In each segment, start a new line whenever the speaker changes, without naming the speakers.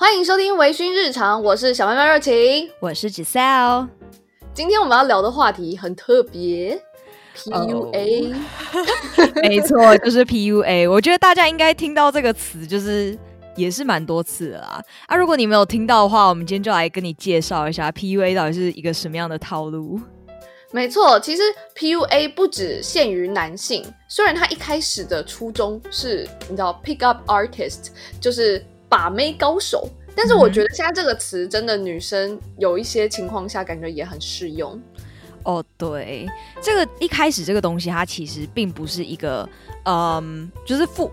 欢迎收听微醺日常，我是小妹妹热情，
我是 Giselle。
今天我们要聊的话题很特别，PUA。
没错，就是 PUA。我觉得大家应该听到这个词，就是也是蛮多次了啊。啊，如果你没有听到的话，我们今天就来跟你介绍一下 PUA 到底是一个什么样的套路。
没错，其实 PUA 不只限于男性，虽然他一开始的初衷是你知道 pick up artist，就是。把妹高手，但是我觉得现在这个词真的女生有一些情况下感觉也很适用。
哦，对，这个一开始这个东西它其实并不是一个，嗯，就是负，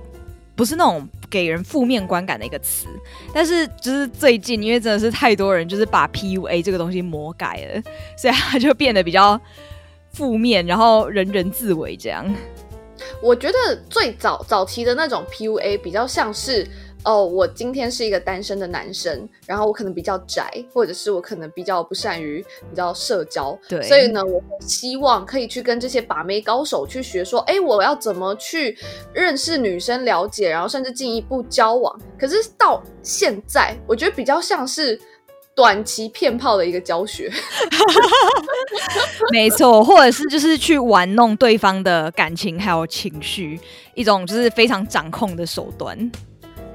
不是那种给人负面观感的一个词。但是就是最近，因为真的是太多人就是把 PUA 这个东西魔改了，所以它就变得比较负面，然后人人自危这样。
我觉得最早早期的那种 PUA 比较像是。哦，我今天是一个单身的男生，然后我可能比较宅，或者是我可能比较不善于比较社交，
对，
所以呢，我希望可以去跟这些把妹高手去学，说，哎，我要怎么去认识女生，了解，然后甚至进一步交往。可是到现在，我觉得比较像是短期骗炮的一个教学，
没错，或者是就是去玩弄对方的感情还有情绪，一种就是非常掌控的手段。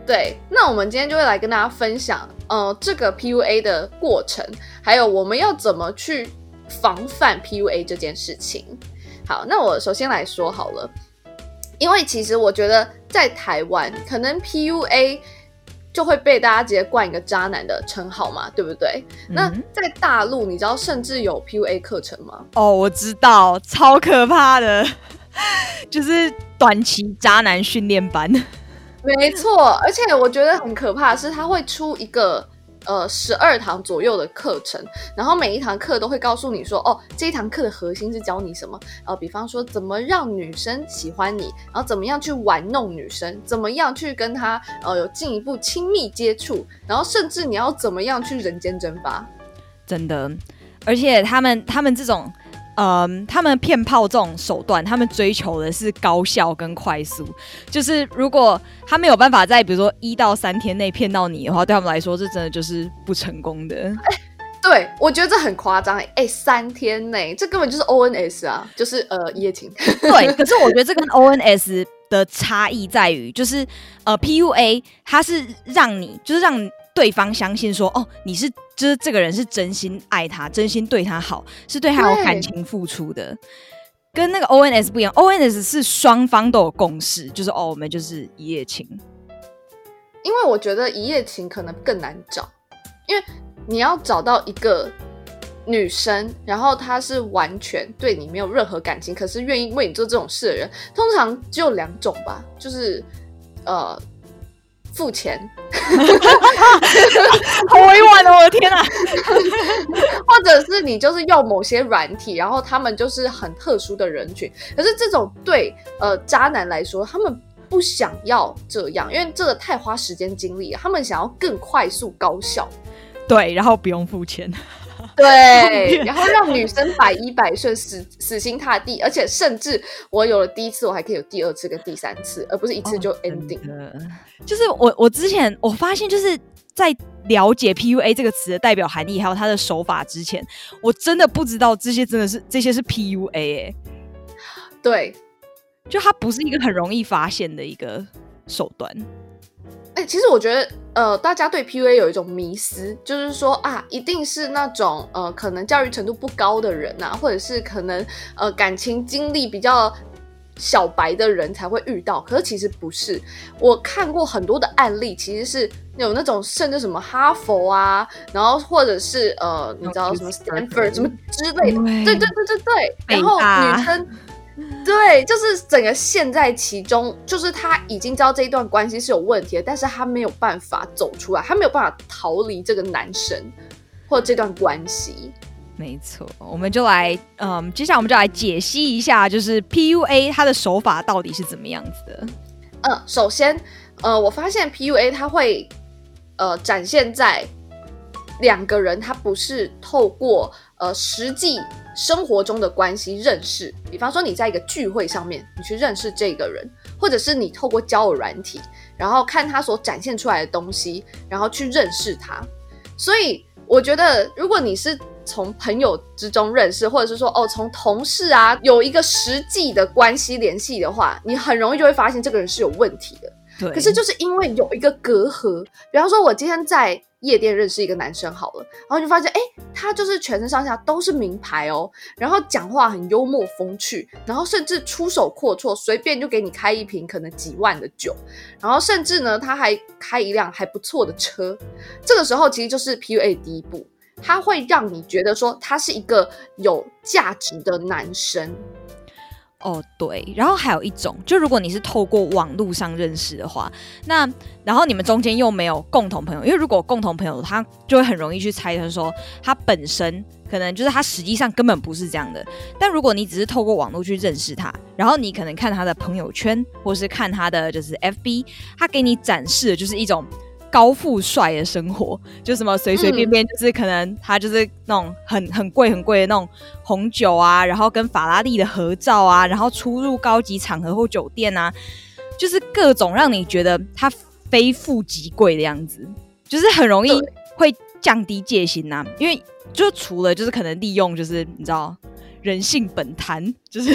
对，那我们今天就会来跟大家分享，呃，这个 PUA 的过程，还有我们要怎么去防范 PUA 这件事情。好，那我首先来说好了，因为其实我觉得在台湾，可能 PUA 就会被大家直接冠一个渣男的称号嘛，对不对？那在大陆，你知道甚至有 PUA 课程吗？
哦，我知道，超可怕的，就是短期渣男训练班。
没错，而且我觉得很可怕的是，他会出一个呃十二堂左右的课程，然后每一堂课都会告诉你说，哦，这一堂课的核心是教你什么？呃，比方说怎么让女生喜欢你，然后怎么样去玩弄女生，怎么样去跟她呃有进一步亲密接触，然后甚至你要怎么样去人间蒸发。
真的，而且他们他们这种。嗯，他们骗炮这种手段，他们追求的是高效跟快速。就是如果他没有办法在比如说一到三天内骗到你的话，对他们来说，这真的就是不成功的。哎，
对我觉得这很夸张哎，三天内，这根本就是 ONS 啊，就是呃一夜情。
对，可是我觉得这跟 ONS 的差异在于，就是呃 PUA 它是让你就是让。对方相信说：“哦，你是就是这个人是真心爱他，真心对他好，是对他有感情付出的。跟那个 ONS 不一样，ONS 是双方都有共识，就是哦，我们就是一夜情。
因为我觉得一夜情可能更难找，因为你要找到一个女生，然后她是完全对你没有任何感情，可是愿意为你做这种事的人，通常只有两种吧，就是呃。”付钱，
好委婉哦！我的天哪，
或者是你就是用某些软体，然后他们就是很特殊的人群。可是这种对呃渣男来说，他们不想要这样，因为这个太花时间精力，他们想要更快速高效。
对，然后不用付钱。
对，然后让女生百依百顺、死死心塌地，而且甚至我有了第一次，我还可以有第二次跟第三次，而不是一次就 ending。
就是我我之前我发现，就是在了解 PUA 这个词的代表含义还有它的手法之前，我真的不知道这些真的是这些是 PUA 哎。
对，
就它不是一个很容易发现的一个手段。
哎，其实我觉得，呃，大家对 PUA 有一种迷思，就是说啊，一定是那种呃，可能教育程度不高的人呐，或者是可能呃，感情经历比较小白的人才会遇到。可是其实不是，我看过很多的案例，其实是有那种甚至什么哈佛啊，然后或者是呃，你知道什么 Stanford 什么之类的，对对对对对，然后女生。对，就是整个陷在其中，就是他已经知道这一段关系是有问题的，但是他没有办法走出来，他没有办法逃离这个男生或这段关系。
没错，我们就来，嗯，接下来我们就来解析一下，就是 PUA 它的手法到底是怎么样子的。
嗯，首先，呃，我发现 PUA 它会，呃，展现在两个人，他不是透过。呃，实际生活中的关系认识，比方说你在一个聚会上面，你去认识这个人，或者是你透过交友软体，然后看他所展现出来的东西，然后去认识他。所以我觉得，如果你是从朋友之中认识，或者是说哦，从同事啊有一个实际的关系联系的话，你很容易就会发现这个人是有问题的。
对，
可是就是因为有一个隔阂，比方说，我今天在夜店认识一个男生好了，然后就发现，哎，他就是全身上下都是名牌哦，然后讲话很幽默风趣，然后甚至出手阔绰，随便就给你开一瓶可能几万的酒，然后甚至呢，他还开一辆还不错的车。这个时候其实就是 PUA 第一步，他会让你觉得说他是一个有价值的男生。
哦，对，然后还有一种，就如果你是透过网络上认识的话，那然后你们中间又没有共同朋友，因为如果共同朋友，他就会很容易去猜测说他本身可能就是他实际上根本不是这样的。但如果你只是透过网络去认识他，然后你可能看他的朋友圈，或是看他的就是 FB，他给你展示的就是一种。高富帅的生活，就什么随随便便就是可能他就是那种很很贵很贵的那种红酒啊，然后跟法拉利的合照啊，然后出入高级场合或酒店啊，就是各种让你觉得他非富即贵的样子，就是很容易会降低戒心呐。因为就除了就是可能利用就是你知道人性本贪，就是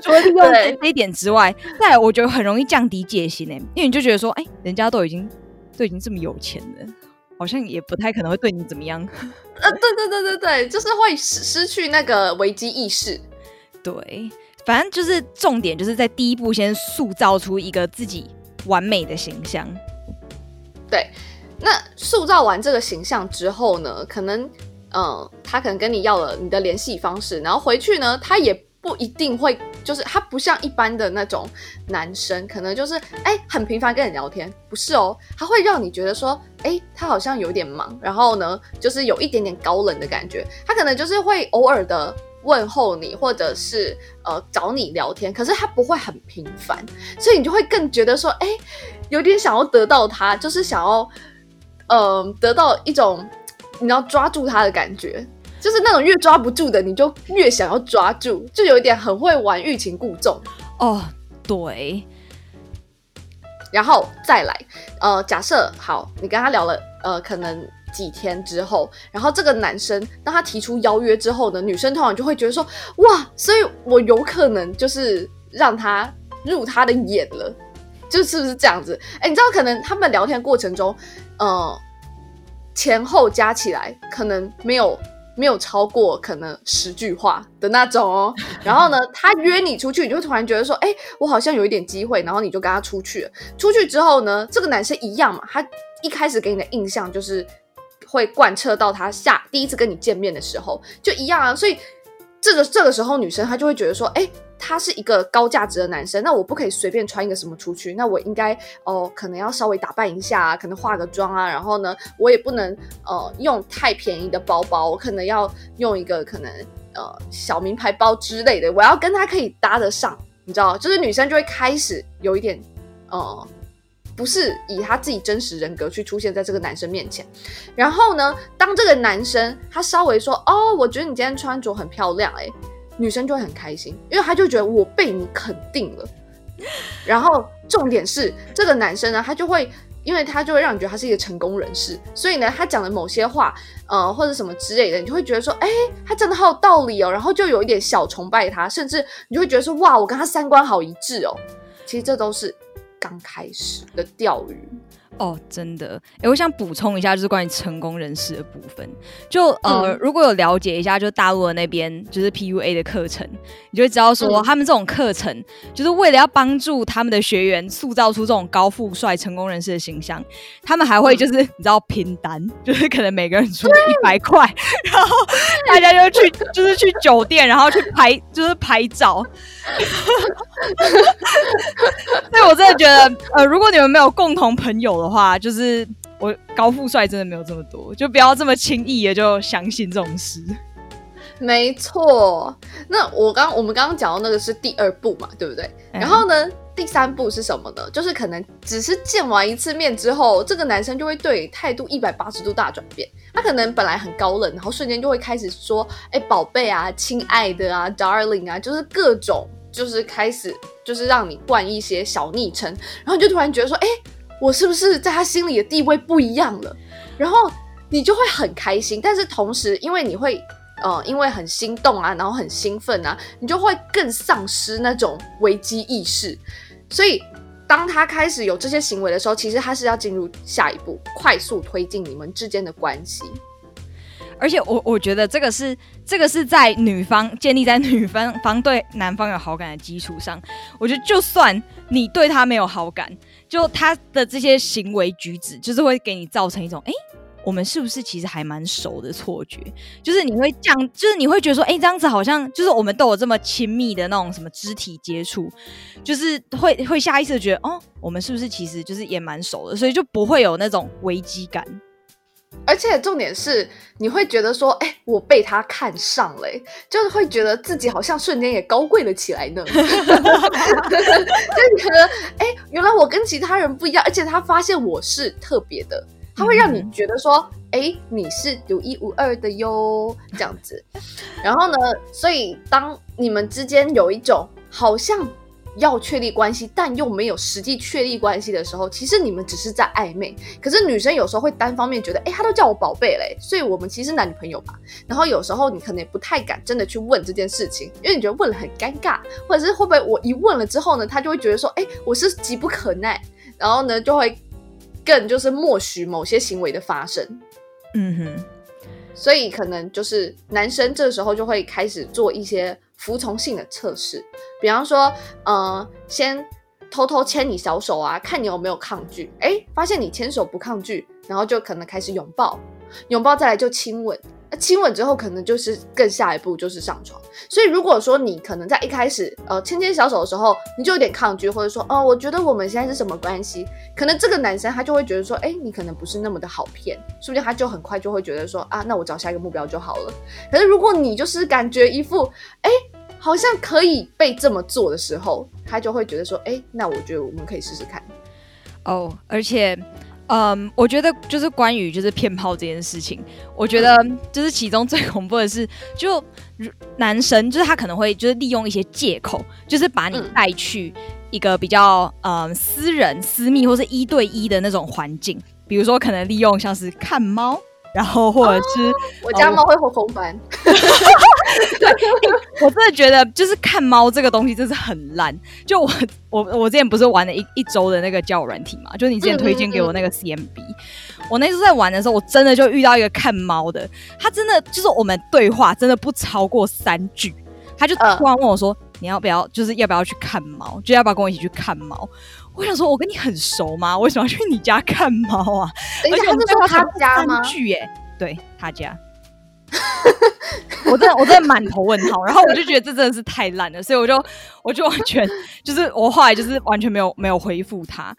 除了利用 这一点之外，再我觉得很容易降低戒心呢，因为你就觉得说，哎，人家都已经。都已经这么有钱了，好像也不太可能会对你怎么样。
呃，对对对对对，就是会失失去那个危机意识。
对，反正就是重点就是在第一步先塑造出一个自己完美的形象。
对，那塑造完这个形象之后呢，可能嗯，他可能跟你要了你的联系方式，然后回去呢，他也不一定会。就是他不像一般的那种男生，可能就是哎很频繁跟你聊天，不是哦，他会让你觉得说，哎，他好像有点忙，然后呢，就是有一点点高冷的感觉。他可能就是会偶尔的问候你，或者是呃找你聊天，可是他不会很频繁，所以你就会更觉得说，哎，有点想要得到他，就是想要嗯得到一种你要抓住他的感觉。就是那种越抓不住的，你就越想要抓住，就有一点很会玩欲擒故纵
哦。对，
然后再来，呃，假设好，你跟他聊了，呃，可能几天之后，然后这个男生当他提出邀约之后呢，女生通常就会觉得说，哇，所以我有可能就是让他入他的眼了，就是不是这样子？哎，你知道，可能他们聊天过程中，呃，前后加起来可能没有。没有超过可能十句话的那种哦，然后呢，他约你出去，你就突然觉得说，哎，我好像有一点机会，然后你就跟他出去了。出去之后呢，这个男生一样嘛，他一开始给你的印象就是会贯彻到他下第一次跟你见面的时候就一样啊，所以这个这个时候女生她就会觉得说，哎。他是一个高价值的男生，那我不可以随便穿一个什么出去，那我应该哦，可能要稍微打扮一下，可能化个妆啊，然后呢，我也不能呃用太便宜的包包，我可能要用一个可能呃小名牌包之类的，我要跟他可以搭得上，你知道，就是女生就会开始有一点呃，不是以他自己真实人格去出现在这个男生面前，然后呢，当这个男生他稍微说哦，我觉得你今天穿着很漂亮，哎。女生就会很开心，因为他就觉得我被你肯定了。然后重点是这个男生呢，他就会，因为他就会让你觉得他是一个成功人士，所以呢，他讲的某些话，呃，或者什么之类的，你就会觉得说，哎，他真的好有道理哦。然后就有一点小崇拜他，甚至你就会觉得说，哇，我跟他三观好一致哦。其实这都是刚开始的钓鱼。
哦，真的，哎，我想补充一下，就是关于成功人士的部分。就呃，如果有了解一下，就大陆的那边就是 PUA 的课程，你就会知道说，他们这种课程就是为了要帮助他们的学员塑造出这种高富帅成功人士的形象，他们还会就是你知道拼单，就是可能每个人出一百块，然后大家就去就是去酒店，然后去拍就是拍照。所以我真的觉得，呃，如果你们没有共同朋友的话，就是我高富帅真的没有这么多，就不要这么轻易的就相信这种事。
没错，那我刚我们刚刚讲到那个是第二步嘛，对不对？然后呢，第三步是什么呢？就是可能只是见完一次面之后，这个男生就会对态度一百八十度大转变。他可能本来很高冷，然后瞬间就会开始说：“哎，宝贝啊，亲爱的啊，darling 啊，就是各种，就是开始就是让你冠一些小昵称，然后就突然觉得说：哎。”我是不是在他心里的地位不一样了？然后你就会很开心，但是同时因为你会呃因为很心动啊，然后很兴奋啊，你就会更丧失那种危机意识，所以。当他开始有这些行为的时候，其实他是要进入下一步，快速推进你们之间的关系。
而且我我觉得这个是这个是在女方建立在女方方对男方有好感的基础上。我觉得就算你对他没有好感，就他的这些行为举止，就是会给你造成一种哎。我们是不是其实还蛮熟的错觉？就是你会这样，就是你会觉得说，哎，这样子好像就是我们都有这么亲密的那种什么肢体接触，就是会会下意识觉得，哦，我们是不是其实就是也蛮熟的，所以就不会有那种危机感。
而且重点是，你会觉得说，哎，我被他看上了，就是会觉得自己好像瞬间也高贵了起来呢。就觉得，哎，原来我跟其他人不一样，而且他发现我是特别的。他会让你觉得说，哎，你是独一无二的哟，这样子。然后呢，所以当你们之间有一种好像要确立关系，但又没有实际确立关系的时候，其实你们只是在暧昧。可是女生有时候会单方面觉得，哎，他都叫我宝贝嘞，所以我们其实男女朋友吧。然后有时候你可能也不太敢真的去问这件事情，因为你觉得问了很尴尬，或者是会不会我一问了之后呢，他就会觉得说，哎，我是急不可耐，然后呢就会。更就是默许某些行为的发生，嗯哼，所以可能就是男生这时候就会开始做一些服从性的测试，比方说，呃，先偷偷牵你小手啊，看你有没有抗拒，哎，发现你牵手不抗拒，然后就可能开始拥抱，拥抱再来就亲吻。亲吻之后，可能就是更下一步就是上床。所以如果说你可能在一开始呃牵牵小手的时候，你就有点抗拒，或者说哦，我觉得我们现在是什么关系？可能这个男生他就会觉得说，哎，你可能不是那么的好骗，说不定他就很快就会觉得说啊，那我找下一个目标就好了。可是如果你就是感觉一副哎，好像可以被这么做的时候，他就会觉得说，哎，那我觉得我们可以试试看。
哦，而且。嗯，我觉得就是关于就是骗炮这件事情，我觉得就是其中最恐怖的是，就男生就是他可能会就是利用一些借口，就是把你带去一个比较嗯私人、私密或是一对一的那种环境，比如说可能利用像是看猫。然后或者是
我家猫会红红斑，
对，我真的觉得就是看猫这个东西真是很烂。就我我我之前不是玩了一一周的那个交友软体嘛，就是你之前推荐给我那个 CMB，我那次在玩的时候，我真的就遇到一个看猫的，他真的就是我们对话真的不超过三句，他就突然问我说：“你要不要就是要不要去看猫？就要不要跟我一起去看猫？”我想说，我跟你很熟吗？为什么要去你家看猫啊？
而且是说他家吗？
剧耶，对他家。我真的，我真的满头问号。然后我就觉得这真的是太烂了，所以我就，我就完全就是我后来就是完全没有没有回复他。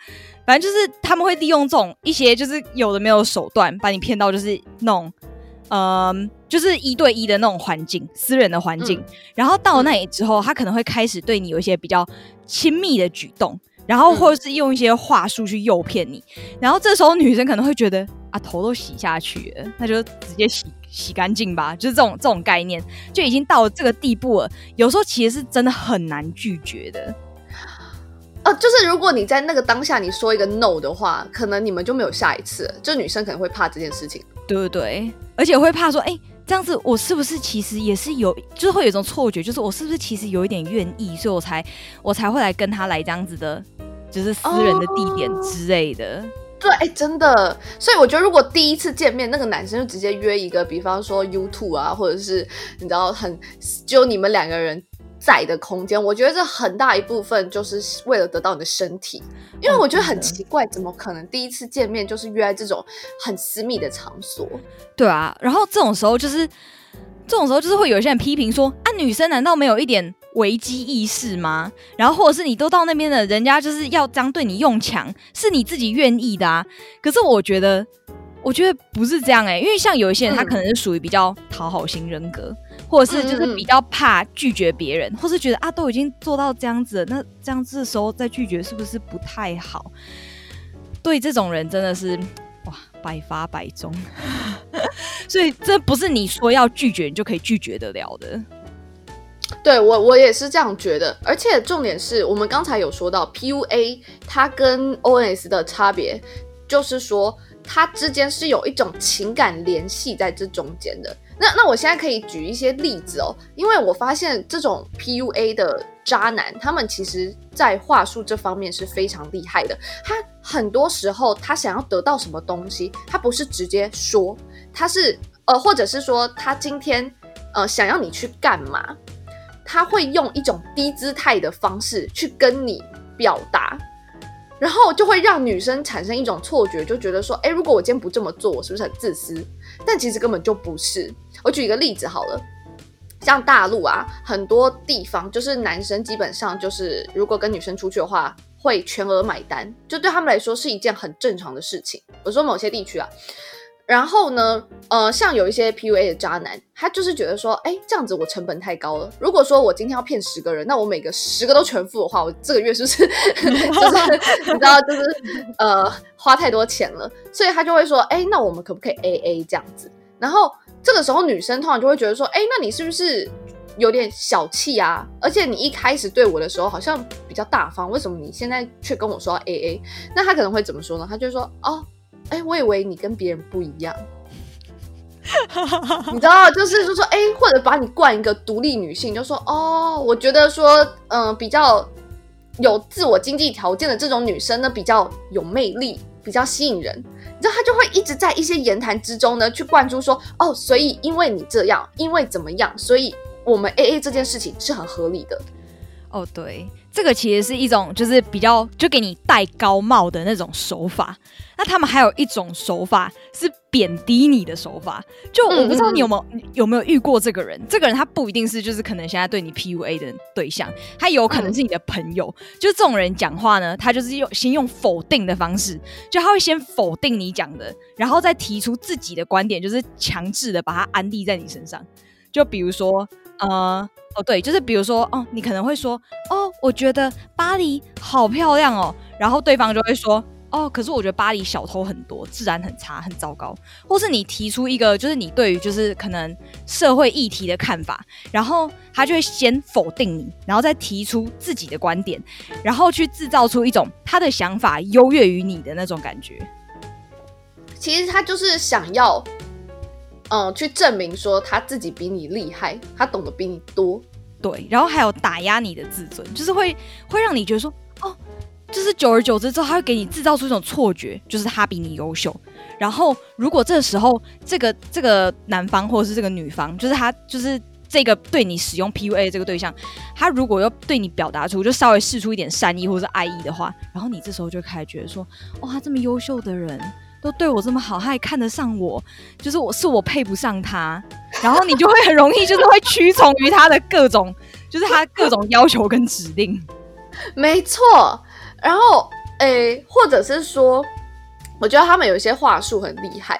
反正就是他们会利用这种一些就是有的没有手段，把你骗到就是那种，嗯，就是一对一的那种环境，私人的环境。然后到那里之后，他可能会开始对你有一些比较亲密的举动。然后或者是用一些话术去诱骗你，然后这时候女生可能会觉得啊头都洗下去了，那就直接洗洗干净吧，就是这种这种概念就已经到了这个地步了。有时候其实是真的很难拒绝的，
呃，就是如果你在那个当下你说一个 no 的话，可能你们就没有下一次。就女生可能会怕这件事情，
对不对？而且会怕说，哎。这样子，我是不是其实也是有，就是会有一种错觉，就是我是不是其实有一点愿意，所以我才我才会来跟他来这样子的，就是私人的地点之类的。
对，哎，真的。所以我觉得，如果第一次见面，那个男生就直接约一个，比方说 YouTube 啊，或者是你知道，很就你们两个人。在的空间，我觉得这很大一部分就是为了得到你的身体，因为我觉得很奇怪，怎么可能第一次见面就是约在这种很私密的场所？
对啊，然后这种时候就是这种时候就是会有些人批评说啊，女生难道没有一点危机意识吗？然后或者是你都到那边了，人家就是要这样对你用强，是你自己愿意的啊？可是我觉得，我觉得不是这样哎，因为像有一些人，他可能是属于比较讨好型人格。或者是就是比较怕拒绝别人，或是觉得啊都已经做到这样子了，那这样子的时候再拒绝是不是不太好？对这种人真的是哇百发百中，所以这不是你说要拒绝你就可以拒绝得了的。
对我我也是这样觉得，而且重点是我们刚才有说到 PUA 它跟 ONS 的差别，就是说它之间是有一种情感联系在这中间的。那那我现在可以举一些例子哦，因为我发现这种 PUA 的渣男，他们其实在话术这方面是非常厉害的。他很多时候他想要得到什么东西，他不是直接说，他是呃，或者是说他今天呃想要你去干嘛。他会用一种低姿态的方式去跟你表达，然后就会让女生产生一种错觉，就觉得说，哎，如果我今天不这么做，我是不是很自私？但其实根本就不是。我举一个例子好了，像大陆啊，很多地方就是男生基本上就是如果跟女生出去的话，会全额买单，就对他们来说是一件很正常的事情。我说某些地区啊。然后呢，呃，像有一些 PUA 的渣男，他就是觉得说，哎，这样子我成本太高了。如果说我今天要骗十个人，那我每个十个都全付的话，我这个月是不是 就是 你知道，就是呃花太多钱了？所以他就会说，哎，那我们可不可以 AA 这样子？然后这个时候女生通常就会觉得说，哎，那你是不是有点小气啊？而且你一开始对我的时候好像比较大方，为什么你现在却跟我说 AA？那他可能会怎么说呢？他就说，哦。哎，我以为你跟别人不一样，你知道，就是就说，哎，或者把你冠一个独立女性，就说，哦，我觉得说，嗯，比较有自我经济条件的这种女生呢，比较有魅力，比较吸引人。你知道，他就会一直在一些言谈之中呢，去灌输说，哦，所以因为你这样，因为怎么样，所以我们 A A 这件事情是很合理的。
哦，对，这个其实是一种就是比较就给你戴高帽的那种手法。那他们还有一种手法是贬低你的手法。就我不知道你有没有有没有遇过这个人？这个人他不一定是就是可能现在对你 PUA 的对象，他有可能是你的朋友。就这种人讲话呢，他就是用先用否定的方式，就他会先否定你讲的，然后再提出自己的观点，就是强制的把他安利在你身上。就比如说，呃。哦，对，就是比如说，哦，你可能会说，哦，我觉得巴黎好漂亮哦，然后对方就会说，哦，可是我觉得巴黎小偷很多，治安很差，很糟糕。或是你提出一个，就是你对于就是可能社会议题的看法，然后他就会先否定你，然后再提出自己的观点，然后去制造出一种他的想法优越于你的那种感觉。
其实他就是想要。嗯，去证明说他自己比你厉害，他懂得比你多，
对，然后还有打压你的自尊，就是会会让你觉得说，哦，就是久而久之之后，他会给你制造出一种错觉，就是他比你优秀。然后如果这时候这个这个男方或者是这个女方，就是他就是这个对你使用 PUA 这个对象，他如果要对你表达出就稍微试出一点善意或者是爱意的话，然后你这时候就开始觉得说，哇，他这么优秀的人。都对我这么好，他还看得上我，就是我是我配不上他，然后你就会很容易就是会屈从于他的各种，就是他各种要求跟指令。
没错，然后诶，或者是说，我觉得他们有一些话术很厉害，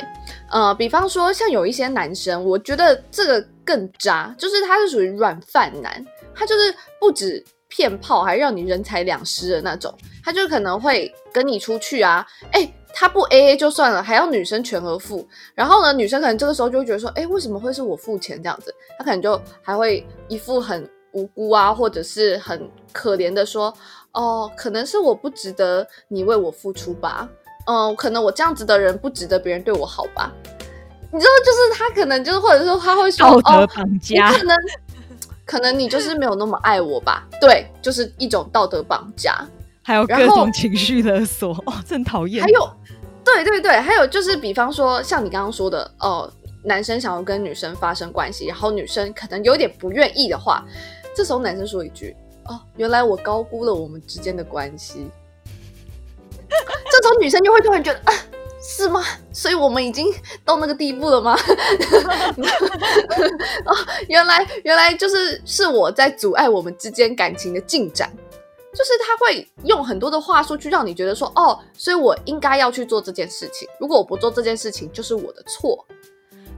呃，比方说像有一些男生，我觉得这个更渣，就是他是属于软饭男，他就是不止骗炮，还让你人财两失的那种，他就可能会跟你出去啊，哎。他不 A A 就算了，还要女生全额付。然后呢，女生可能这个时候就会觉得说，哎，为什么会是我付钱这样子？他可能就还会一副很无辜啊，或者是很可怜的说，哦，可能是我不值得你为我付出吧。嗯，可能我这样子的人不值得别人对我好吧？你知道，就是他可能就是，或者说他会说，
道德绑架，
可能可能你就是没有那么爱我吧？对，就是一种道德绑架，
还有各种情绪勒索，哦，真讨厌。
还有。对对对，还有就是，比方说像你刚刚说的，哦，男生想要跟女生发生关系，然后女生可能有点不愿意的话，这时候男生说一句：“哦，原来我高估了我们之间的关系。”这时候女生就会突然觉得：“啊，是吗？所以我们已经到那个地步了吗？” 哦，原来原来就是是我在阻碍我们之间感情的进展。就是他会用很多的话术去让你觉得说，哦，所以我应该要去做这件事情。如果我不做这件事情，就是我的错。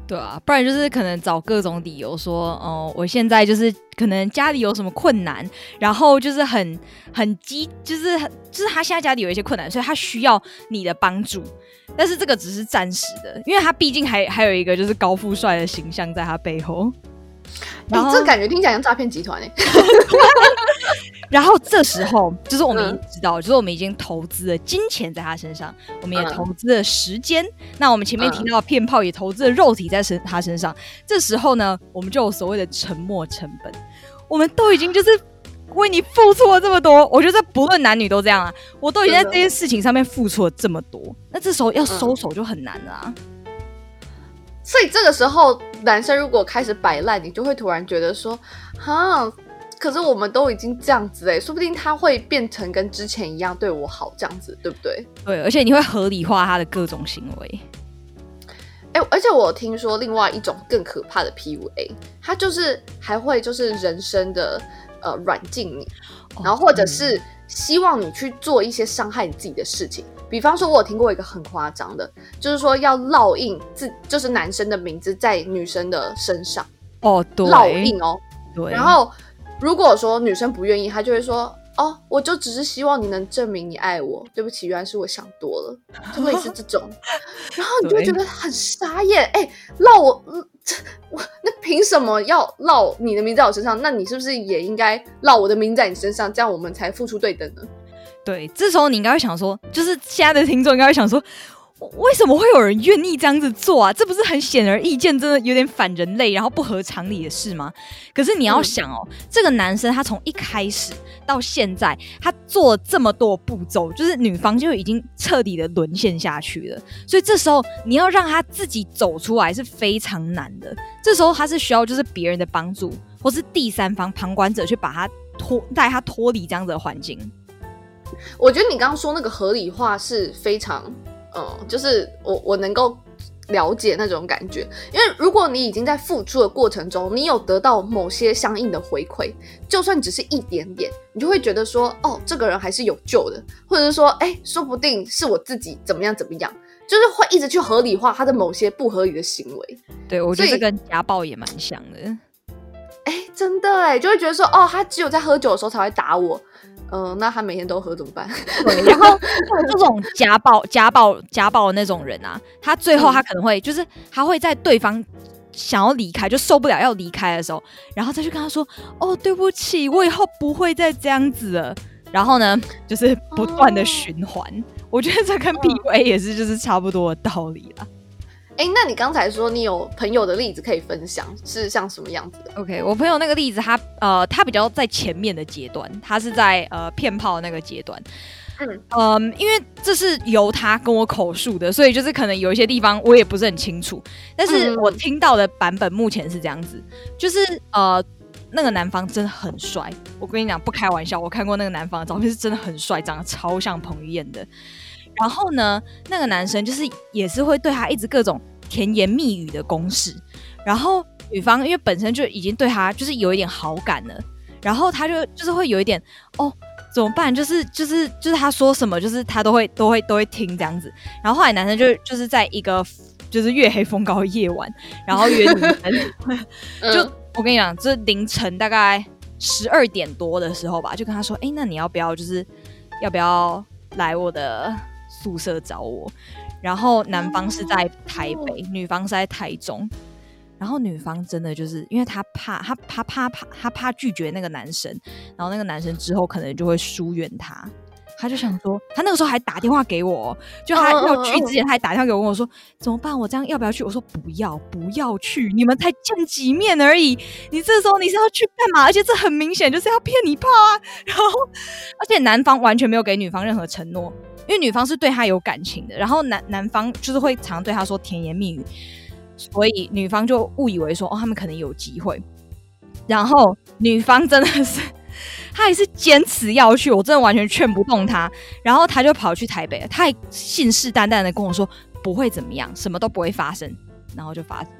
对啊，不然就是可能找各种理由说，哦，我现在就是可能家里有什么困难，然后就是很很急，就是就是他现在家里有一些困难，所以他需要你的帮助。但是这个只是暂时的，因为他毕竟还还有一个就是高富帅的形象在他背后。
然后这感觉听起来像诈骗集团哎。
然后这时候就是我们已经知道，就是我们已经投资了金钱在他身上，我们也投资了时间。那我们前面提到骗炮也投资了肉体在身他身上。这时候呢，我们就有所谓的沉没成本。我们都已经就是为你付出了这么多，我觉得不论男女都这样啊。我都已经在这件事情上面付出了这么多，那这时候要收手就很难了啊。
所以这个时候，男生如果开始摆烂，你就会突然觉得说，哈。可是我们都已经这样子哎，说不定他会变成跟之前一样对我好，这样子对不对？
对，而且你会合理化他的各种行为。
哎，而且我听说另外一种更可怕的 PUA，他就是还会就是人生的呃软禁你，然后或者是希望你去做一些伤害你自己的事情。比方说，我有听过一个很夸张的，就是说要烙印自就是男生的名字在女生的身上
哦，
烙印哦，
对，
然后。如果说女生不愿意，他就会说：“哦，我就只是希望你能证明你爱我。”对不起，原来是我想多了，就类似这种。然后你就会觉得很傻眼，哎，烙我，我那凭什么要烙你的名字在我身上？那你是不是也应该烙我的名在你身上？这样我们才付出对等呢？
对，这时候你应该会想说，就是现在的听众应该会想说。为什么会有人愿意这样子做啊？这不是很显而易见，真的有点反人类，然后不合常理的事吗？可是你要想哦，这个男生他从一开始到现在，他做了这么多步骤，就是女方就已经彻底的沦陷下去了。所以这时候你要让他自己走出来是非常难的。这时候他是需要就是别人的帮助，或是第三方旁观者去把他脱带他脱离这样子的环境。
我觉得你刚刚说那个合理化是非常。嗯，就是我我能够了解那种感觉，因为如果你已经在付出的过程中，你有得到某些相应的回馈，就算只是一点点，你就会觉得说，哦，这个人还是有救的，或者是说，哎，说不定是我自己怎么样怎么样，就是会一直去合理化他的某些不合理的行为。
对，我觉得这跟家暴也蛮像的。
哎，真的哎，就会觉得说，哦，他只有在喝酒的时候才会打我。嗯，那他每天都喝怎么办？
对，然后这种家暴、家暴、家暴的那种人啊，他最后他可能会就是他会在对方想要离开就受不了要离开的时候，然后再去跟他说：“哦，对不起，我以后不会再这样子了。”然后呢，就是不断的循环。我觉得这跟 PUA 也是就是差不多的道理了。
哎，那你刚才说你有朋友的例子可以分享，是像什么样子的
？OK，我朋友那个例子，他呃，他比较在前面的阶段，他是在呃骗炮那个阶段。嗯嗯，因为这是由他跟我口述的，所以就是可能有一些地方我也不是很清楚。但是我听到的版本目前是这样子，就是呃，那个男方真的很帅。我跟你讲，不开玩笑，我看过那个男方的照片，是真的很帅，长得超像彭于晏的。然后呢，那个男生就是也是会对他一直各种甜言蜜语的攻势，然后女方因为本身就已经对他就是有一点好感了，然后他就就是会有一点哦怎么办？就是就是就是他说什么就是他都会都会都会听这样子。然后后来男生就就是在一个就是月黑风高的夜晚，然后约女生，就我跟你讲，这凌晨大概十二点多的时候吧，就跟他说，哎，那你要不要就是要不要来我的？宿舍找我，然后男方是在台北，女方是在台中。然后女方真的就是因为她怕，她她怕怕她怕拒绝那个男生，然后那个男生之后可能就会疏远她。她就想说，她那个时候还打电话给我，就她要去之前，她还打电话给我，问我说怎么办？我这样要不要去？我说不要，不要去，你们才见几面而已。你这时候你是要去干嘛？而且这很明显就是要骗你炮啊！然后，而且男方完全没有给女方任何承诺。因为女方是对他有感情的，然后男男方就是会常对他说甜言蜜语，所以女方就误以为说哦他们可能有机会，然后女方真的是，她还是坚持要去，我真的完全劝不动她，然后她就跑去台北，她还信誓旦旦的跟我说不会怎么样，什么都不会发生，然后就发生，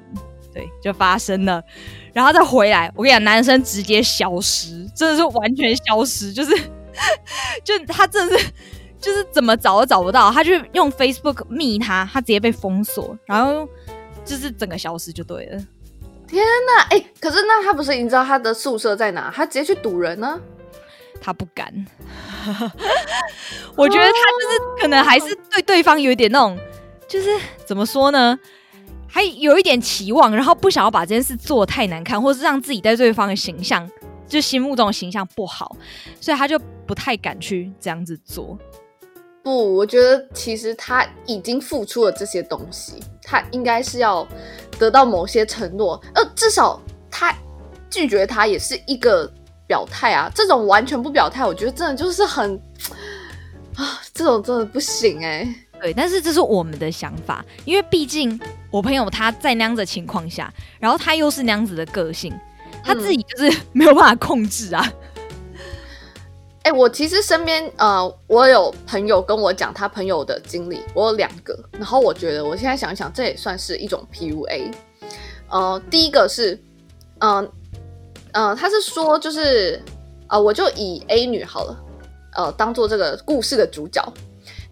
对，就发生了，然后再回来，我跟你讲，男生直接消失，真的是完全消失，就是就他真的是。就是怎么找都找不到，他就用 Facebook 密他，他直接被封锁，然后就是整个消失就对了。
天哪，哎，可是那他不是已经知道他的宿舍在哪？他直接去堵人呢？
他不敢。我觉得他就是可能还是对对方有一点那种，就是怎么说呢？还有一点期望，然后不想要把这件事做的太难看，或是让自己在对方的形象，就心目中的形象不好，所以他就不太敢去这样子做。
不，我觉得其实他已经付出了这些东西，他应该是要得到某些承诺，呃，至少他拒绝他也是一个表态啊。这种完全不表态，我觉得真的就是很啊，这种真的不行哎。
对，但是这是我们的想法，因为毕竟我朋友他在那样子的情况下，然后他又是那样子的个性，他自己就是没有办法控制啊。
我其实身边呃，我有朋友跟我讲他朋友的经历，我有两个，然后我觉得我现在想想，这也算是一种 PUA。呃，第一个是，嗯嗯，他是说就是呃，我就以 A 女好了，呃，当做这个故事的主角。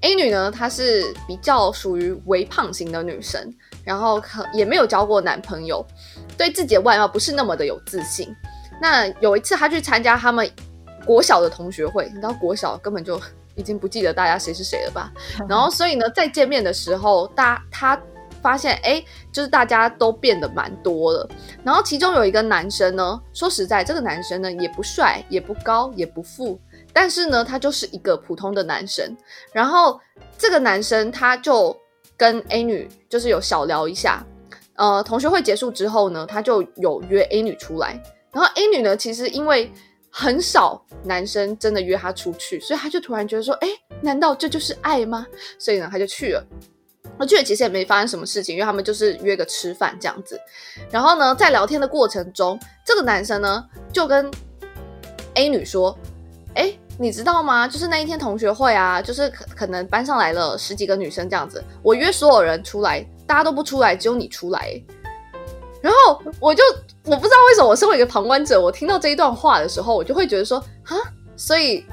A 女呢，她是比较属于微胖型的女生，然后可也没有交过男朋友，对自己的外貌不是那么的有自信。那有一次她去参加他们。国小的同学会，你知道国小根本就已经不记得大家谁是谁了吧？然后所以呢，再见面的时候，大他发现，哎，就是大家都变得蛮多了。然后其中有一个男生呢，说实在，这个男生呢也不帅，也不高，也不富，但是呢，他就是一个普通的男生。然后这个男生他就跟 A 女就是有小聊一下，呃，同学会结束之后呢，他就有约 A 女出来。然后 A 女呢，其实因为很少男生真的约她出去，所以她就突然觉得说：“哎，难道这就是爱吗？”所以呢，她就去了。那去了其实也没发生什么事情，因为他们就是约个吃饭这样子。然后呢，在聊天的过程中，这个男生呢就跟 A 女说：“哎，你知道吗？就是那一天同学会啊，就是可可能班上来了十几个女生这样子，我约所有人出来，大家都不出来，只有你出来。”然后我就我不知道为什么，我身为一个旁观者，我听到这一段话的时候，我就会觉得说，啊，所以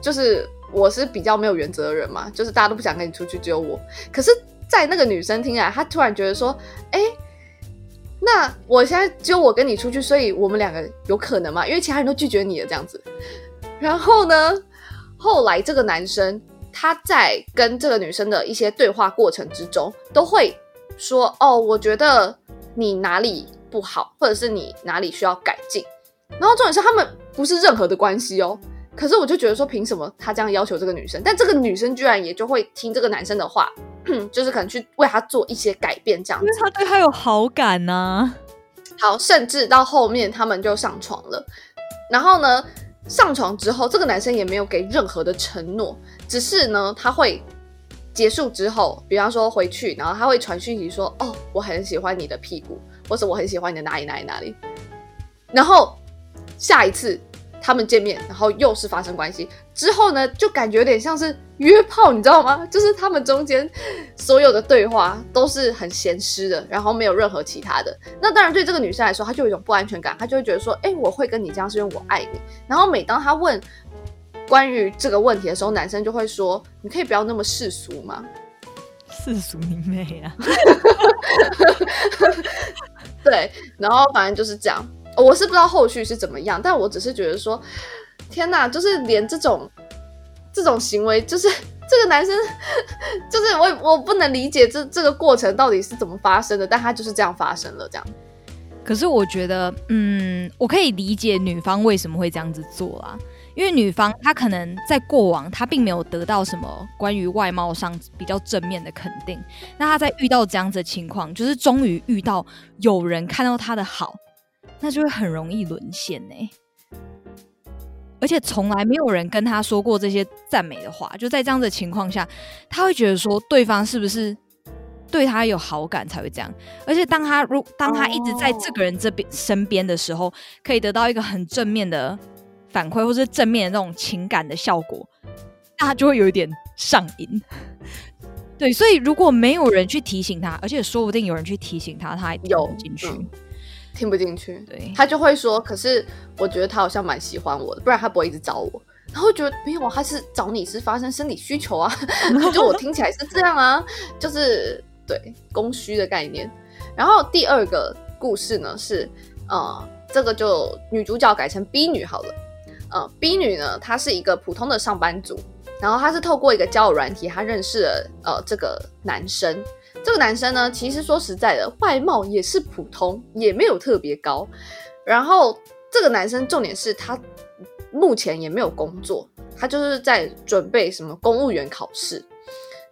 就是我是比较没有原则的人嘛，就是大家都不想跟你出去，只有我。可是，在那个女生听来，她突然觉得说，哎，那我现在只有我跟你出去，所以我们两个有可能吗？因为其他人都拒绝你了这样子。然后呢，后来这个男生他在跟这个女生的一些对话过程之中，都会说，哦，我觉得。你哪里不好，或者是你哪里需要改进？然后重点是他们不是任何的关系哦。可是我就觉得说，凭什么他这样要求这个女生？但这个女生居然也就会听这个男生的话，就是可能去为他做一些改变这样子。因
为他对他有好感呢。
好，甚至到后面他们就上床了。然后呢，上床之后，这个男生也没有给任何的承诺，只是呢，他会。结束之后，比方说回去，然后他会传讯息说：“哦，我很喜欢你的屁股，或者我很喜欢你的哪里哪里哪里。”然后下一次他们见面，然后又是发生关系之后呢，就感觉有点像是约炮，你知道吗？就是他们中间所有的对话都是很闲湿的，然后没有任何其他的。那当然对这个女生来说，她就有一种不安全感，她就会觉得说：“哎，我会跟你这样是因为我爱你。”然后每当她问。关于这个问题的时候，男生就会说：“你可以不要那么世俗吗？”
世俗你妹啊！
对，然后反正就是这样。我是不知道后续是怎么样，但我只是觉得说，天哪，就是连这种这种行为，就是这个男生，就是我我不能理解这这个过程到底是怎么发生的，但他就是这样发生了，这样。
可是我觉得，嗯，我可以理解女方为什么会这样子做啊。因为女方她可能在过往她并没有得到什么关于外貌上比较正面的肯定，那她在遇到这样子的情况，就是终于遇到有人看到她的好，那就会很容易沦陷呢。而且从来没有人跟她说过这些赞美的话，就在这样的情况下，她会觉得说对方是不是对她有好感才会这样。而且当她如当她一直在这个人这边身边的时候，可以得到一个很正面的。反馈或是正面的那种情感的效果，那他就会有一点上瘾。对，所以如果没有人去提醒他，而且说不定有人去提醒他，他
有
进去，
听不进去。
对，
他就会说：“可是我觉得他好像蛮喜欢我的，不然他不会一直找我。”然后觉得没有，他是找你是发生生理需求啊。就我听起来是这样啊，就是对供需的概念。然后第二个故事呢是，呃，这个就女主角改成 B 女好了。呃，B 女呢，她是一个普通的上班族，然后她是透过一个交友软体，她认识了呃这个男生，这个男生呢，其实说实在的，外貌也是普通，也没有特别高。然后这个男生重点是他目前也没有工作，他就是在准备什么公务员考试。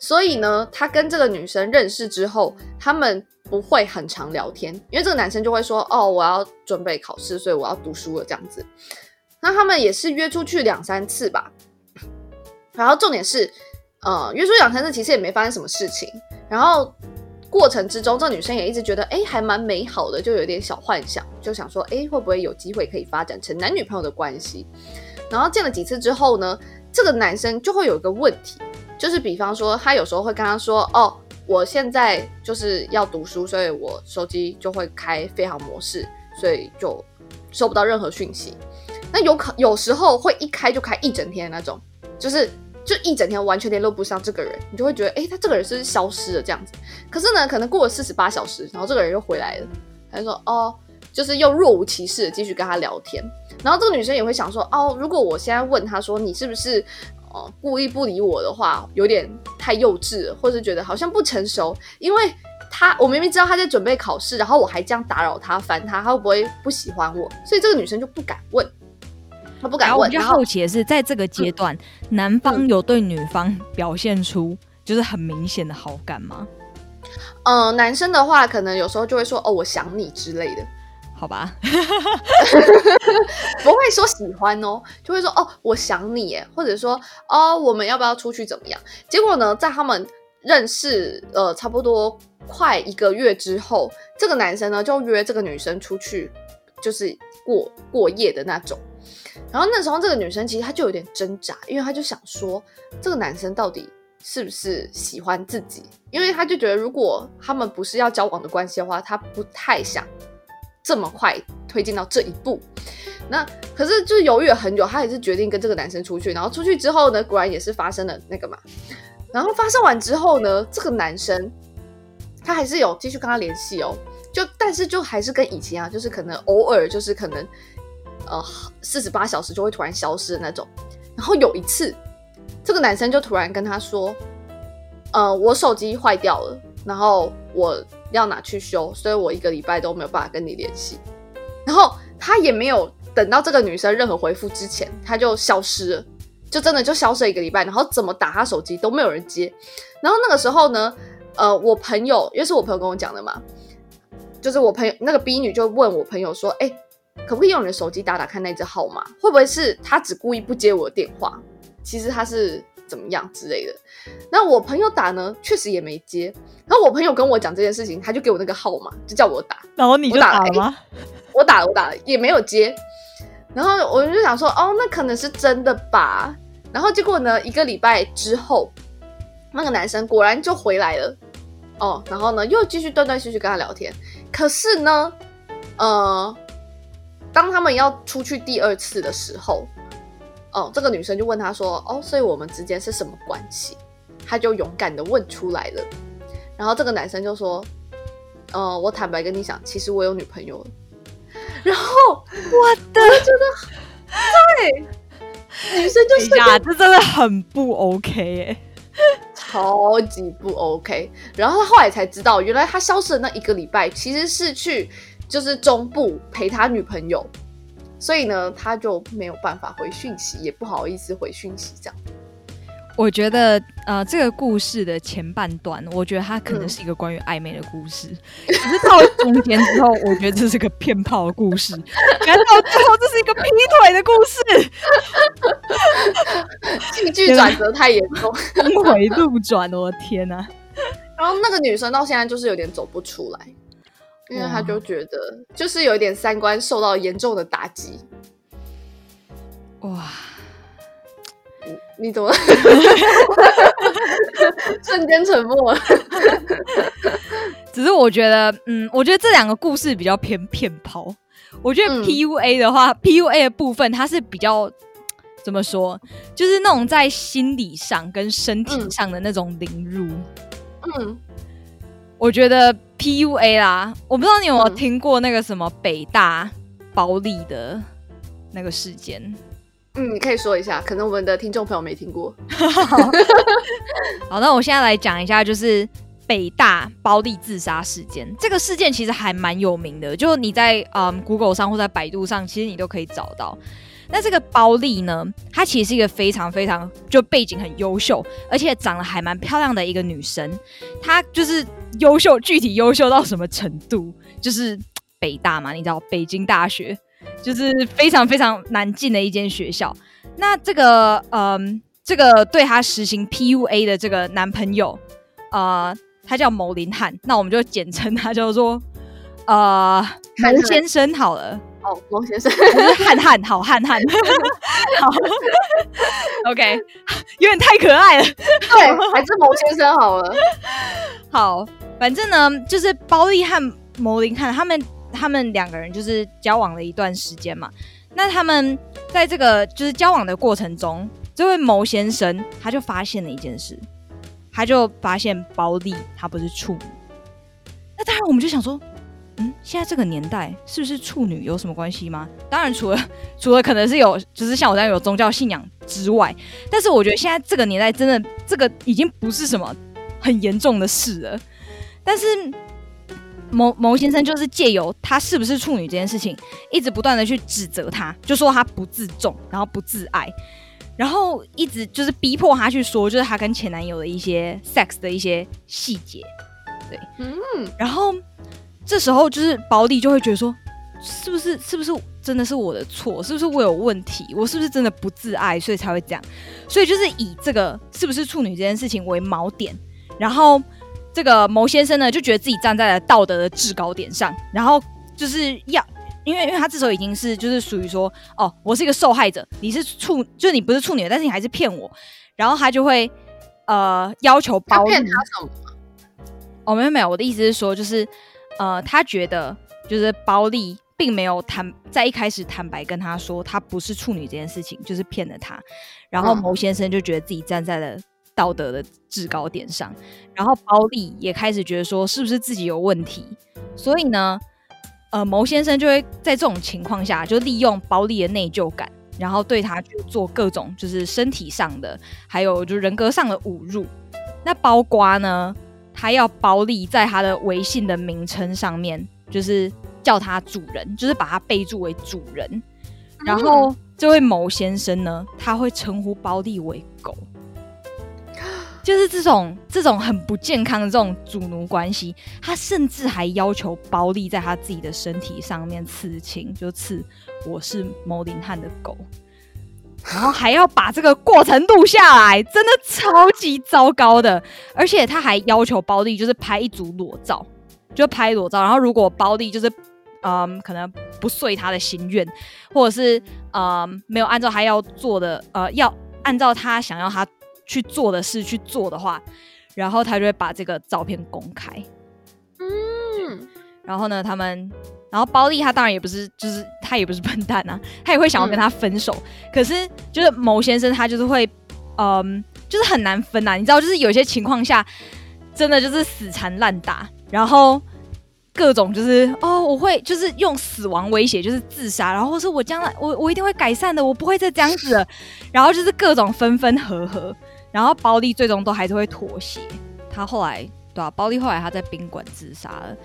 所以呢，他跟这个女生认识之后，他们不会很常聊天，因为这个男生就会说：“哦，我要准备考试，所以我要读书了。”这样子。那他们也是约出去两三次吧。然后重点是，呃，约出两三次其实也没发生什么事情。然后过程之中，这女生也一直觉得，哎，还蛮美好的，就有点小幻想，就想说，哎，会不会有机会可以发展成男女朋友的关系？然后见了几次之后呢，这个男生就会有一个问题，就是比方说，他有时候会跟他说，哦，我现在就是要读书，所以我手机就会开飞行模式，所以就收不到任何讯息。那有可有时候会一开就开一整天那种，就是。就一整天完全联络不上这个人，你就会觉得，哎，他这个人是不是消失了这样子？可是呢，可能过了四十八小时，然后这个人又回来了，他就说，哦，就是又若无其事的继续跟他聊天。然后这个女生也会想说，哦，如果我现在问他说，你是不是呃故意不理我的话，有点太幼稚，了，或是觉得好像不成熟，因为他我明明知道他在准备考试，然后我还这样打扰他烦他，他会不会不喜欢我？所以这个女生就不敢问。他不敢问。
我就好奇的是，在这个阶段，男方有对女方表现出就是很明显的好感吗？
嗯，男生的话，可能有时候就会说“哦，我想你”之类的，
好吧？
不会说喜欢哦，就会说“哦，我想你”耶，或者说“哦，我们要不要出去怎么样？”结果呢，在他们认识呃差不多快一个月之后，这个男生呢就约这个女生出去，就是过过夜的那种。然后那时候，这个女生其实她就有点挣扎，因为她就想说，这个男生到底是不是喜欢自己？因为她就觉得，如果他们不是要交往的关系的话，她不太想这么快推进到这一步。那可是就犹豫了很久，她还是决定跟这个男生出去。然后出去之后呢，果然也是发生了那个嘛。然后发生完之后呢，这个男生他还是有继续跟她联系哦，就但是就还是跟以前啊，就是可能偶尔就是可能。呃，四十八小时就会突然消失的那种。然后有一次，这个男生就突然跟他说：“呃，我手机坏掉了，然后我要拿去修，所以我一个礼拜都没有办法跟你联系。”然后他也没有等到这个女生任何回复之前，他就消失了，就真的就消失了一个礼拜。然后怎么打他手机都没有人接。然后那个时候呢，呃，我朋友，因为是我朋友跟我讲的嘛，就是我朋友那个 B 女就问我朋友说：“哎。”可不可以用你的手机打打看那只号码？会不会是他只故意不接我的电话？其实他是怎么样之类的？那我朋友打呢，确实也没接。然后我朋友跟我讲这件事情，他就给我那个号码，就叫我打。
然后你就打了吗？
我打了，我打了，也没有接。然后我就想说，哦，那可能是真的吧。然后结果呢，一个礼拜之后，那个男生果然就回来了。哦，然后呢，又继续断断续续跟他聊天。可是呢，呃。当他们要出去第二次的时候，哦，这个女生就问他说：“哦，所以我们之间是什么关系？”他就勇敢的问出来了。然后这个男生就说：“呃，我坦白跟你讲，其实我有女朋友了。”然后
我的
真的对，女生就
呀，这真的很不 OK 哎，
超级不 OK。然后他后来才知道，原来他消失的那一个礼拜其实是去。就是中部陪他女朋友，所以呢，他就没有办法回讯息，也不好意思回讯息。这样，
我觉得呃，这个故事的前半段，我觉得它可能是一个关于暧昧的故事。可是到了中间之后，我觉得这是个骗炮的故事。然后最后，这是一个劈腿的
故事。戏剧转折太严重，
峰回路转，我的天哪！
然后那个女生到现在就是有点走不出来。因为他就觉得，就是有一点三观受到严重的打击。哇，你怎么 瞬间沉默？
只是我觉得，嗯，我觉得这两个故事比较偏骗炮。我觉得 PUA 的话，PUA 的部分它是比较怎么说，就是那种在心理上跟身体上的那种凌辱。嗯。我觉得 PUA 啦，我不知道你有没有听过那个什么北大包利的那个事件。
嗯，你可以说一下，可能我们的听众朋友没听过。
好，那我现在来讲一下，就是北大包丽自杀事件。这个事件其实还蛮有名的，就你在嗯 Google 上或在百度上，其实你都可以找到。那这个包丽呢，她其实是一个非常非常就背景很优秀，而且长得还蛮漂亮的一个女生。她就是优秀，具体优秀到什么程度？就是北大嘛，你知道北京大学，就是非常非常难进的一间学校。那这个嗯，这个对他实行 PUA 的这个男朋友，呃，他叫牟林汉，那我们就简称他叫做呃牟先生好了。
哦，牟先生，
汉汉好汉汉，好，OK，有点太可爱了，
对，还是牟先生好了。
好，反正呢，就是包丽和牟林汉他们他们两个人就是交往了一段时间嘛。那他们在这个就是交往的过程中，这位牟先生他就发现了一件事，他就发现包丽她不是处女。那当然，我们就想说。嗯，现在这个年代是不是处女有什么关系吗？当然，除了 除了可能是有，就是像我这样有宗教信仰之外，但是我觉得现在这个年代真的这个已经不是什么很严重的事了。但是某某先生就是借由他是不是处女这件事情，一直不断的去指责他，就说他不自重，然后不自爱，然后一直就是逼迫他去说，就是他跟前男友的一些 sex 的一些细节，对，嗯，然后。这时候就是保底就会觉得说，是不是是不是真的是我的错？是不是我有问题？我是不是真的不自爱，所以才会这样？所以就是以这个是不是处女这件事情为锚点，然后这个牟先生呢就觉得自己站在了道德的制高点上，然后就是要，因为因为他这时候已经是就是属于说，哦，我是一个受害者，你是处，就是你不是处女，但是你还是骗我，然后他就会呃要求包
骗他什么？
哦，没有没有，我的意思是说就是。呃，他觉得就是包丽并没有坦在一开始坦白跟他说他不是处女这件事情，就是骗了他。然后牟先生就觉得自己站在了道德的制高点上，然后包丽也开始觉得说是不是自己有问题。所以呢，呃，牟先生就会在这种情况下就利用包丽的内疚感，然后对他去做各种就是身体上的，还有就人格上的侮辱。那包瓜呢？他要包丽在他的微信的名称上面，就是叫他主人，就是把他备注为主人。然后这位某先生呢，他会称呼包丽为狗，就是这种这种很不健康的这种主奴关系。他甚至还要求包丽在他自己的身体上面刺青，就刺我是某林汉的狗。然后还要把这个过程录下来，真的超级糟糕的。而且他还要求包弟就是拍一组裸照，就拍裸照。然后如果包弟就是嗯可能不遂他的心愿，或者是嗯没有按照他要做的呃要按照他想要他去做的事去做的话，然后他就会把这个照片公开。嗯，然后呢他们。然后包丽他当然也不是，就是他也不是笨蛋啊，他也会想要跟他分手。可是就是某先生他就是会，嗯，就是很难分呐。你知道，就是有些情况下，真的就是死缠烂打，然后各种就是哦，我会就是用死亡威胁，就是自杀，然后是我将来我我一定会改善的，我不会再这样子了。然后就是各种分分合合，然后包丽最终都还是会妥协。他后来对吧？包丽后来他在宾馆自杀了。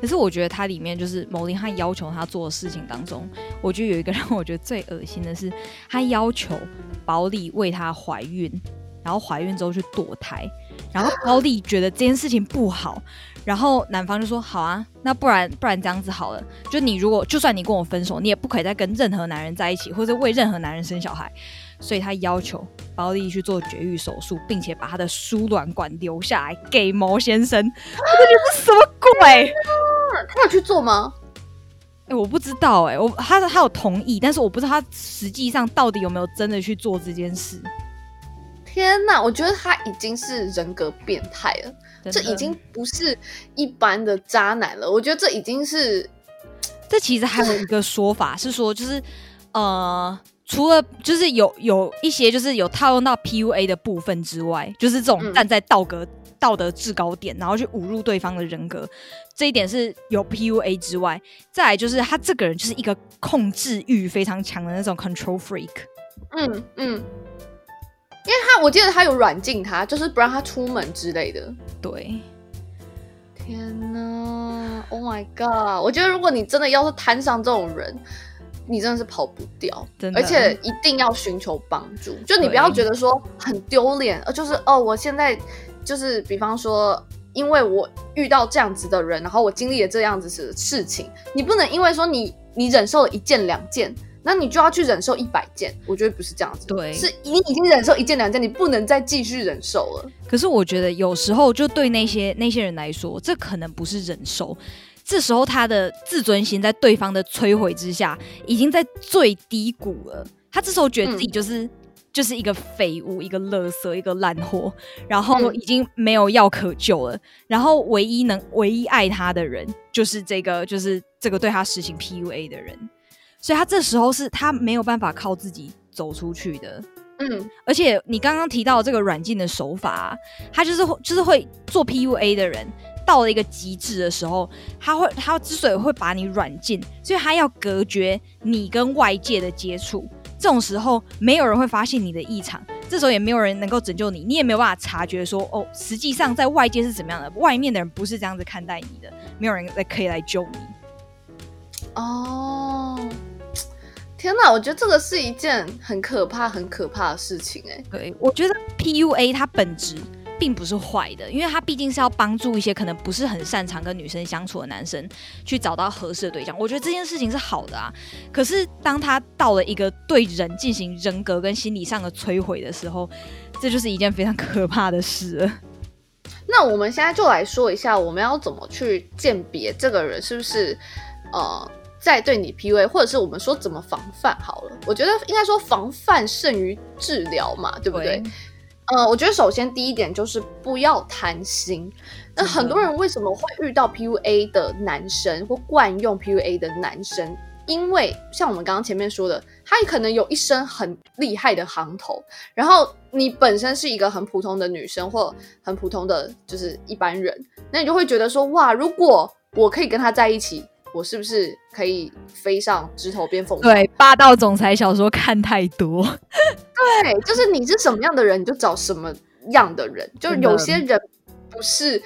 可是我觉得它里面就是某林汉要求他做的事情当中，我觉得有一个让我觉得最恶心的是，他要求保利为他怀孕，然后怀孕之后去堕胎，然后保利觉得这件事情不好，然后男方就说好啊，那不然不然这样子好了，就你如果就算你跟我分手，你也不可以再跟任何男人在一起，或者为任何男人生小孩，所以他要求包丽去做绝育手术，并且把他的输卵管留下来给毛先生，我觉得是什么鬼？
他有去做吗？
哎，我不知道哎，我他他有同意，但是我不知道他实际上到底有没有真的去做这件事。
天哪，我觉得他已经是人格变态了，这已经不是一般的渣男了。我觉得这已经是，
这其实还有一个说法是说，就是呃，除了就是有有一些就是有套用到 PUA 的部分之外，就是这种站在道德道德制高点，然后去侮辱对方的人格。这一点是有 PUA 之外，再来就是他这个人就是一个控制欲非常强的那种 control freak。嗯嗯，
因为他我记得他有软禁他，就是不让他出门之类的。
对，
天呐！Oh my god！我觉得如果你真的要是摊上这种人，你真的是跑不掉，而且一定要寻求帮助。就你不要觉得说很丢脸，呃，就是哦，我现在就是比方说，因为我遇到这样子的人，然后我经历了这样子的事情，你不能因为说你你忍受了一件两件。那你就要去忍受一百件，我觉得不是这样子，
对
是你已经忍受一件两件，你不能再继续忍受了。
可是我觉得有时候就对那些那些人来说，这可能不是忍受。这时候他的自尊心在对方的摧毁之下，已经在最低谷了。他这时候觉得自己就是、就是一个废物，一个垃圾，一个烂货，然后
嗯
已经没有药可救了。然后唯一能唯一爱他的人，就是这个就是这个对他实行 PUA 的人。所以他这时候是他没有办法靠自己走出去的。
嗯
而且你刚刚提到这个软禁的手法、啊，他就是会就是会做 PUA 的人，到了一个极致的时候，他会他之所以会把你软禁，所以他要隔绝你跟外界的接触。这种时候，没有人会发现你的异常，这时候也没有人能够拯救你，你也没有办法察觉说，哦，实际上在外界是怎么样的，外面的人不是这样子看待你的，没有人来可以来救你。
哦，天哪！我觉得这个是一件很可怕、很可怕的事情、哎，
对，我觉得 PUA 它本质并不是坏的，因为他毕竟是要帮助一些可能不是很擅长跟女生相处的男生去找到合适的对象。我觉得这件事情是好的啊。可是当他到了一个对人进行人格跟心理上的摧毁的时候，这就是一件非常可怕的事了。
那我们现在就来说一下，我们要怎么去鉴别这个人是不是呃在对你 PUA，或者是我们说怎么防范好了。我觉得应该说防范胜于治疗嘛，对不对？呃，我觉得首先第一点就是不要贪心。那很多人为什么会遇到 PUA 的男生或惯用 PUA 的男生？因为像我们刚刚前面说的，他可能有一身很厉害的行头，然后你本身是一个很普通的女生或很普通的就是一般人，那你就会觉得说，哇，如果我可以跟他在一起，我是不是可以飞上枝头变凤凰？
对，霸道总裁小说看太多，
对，就是你是什么样的人，你就找什么样的人。就有些人不是，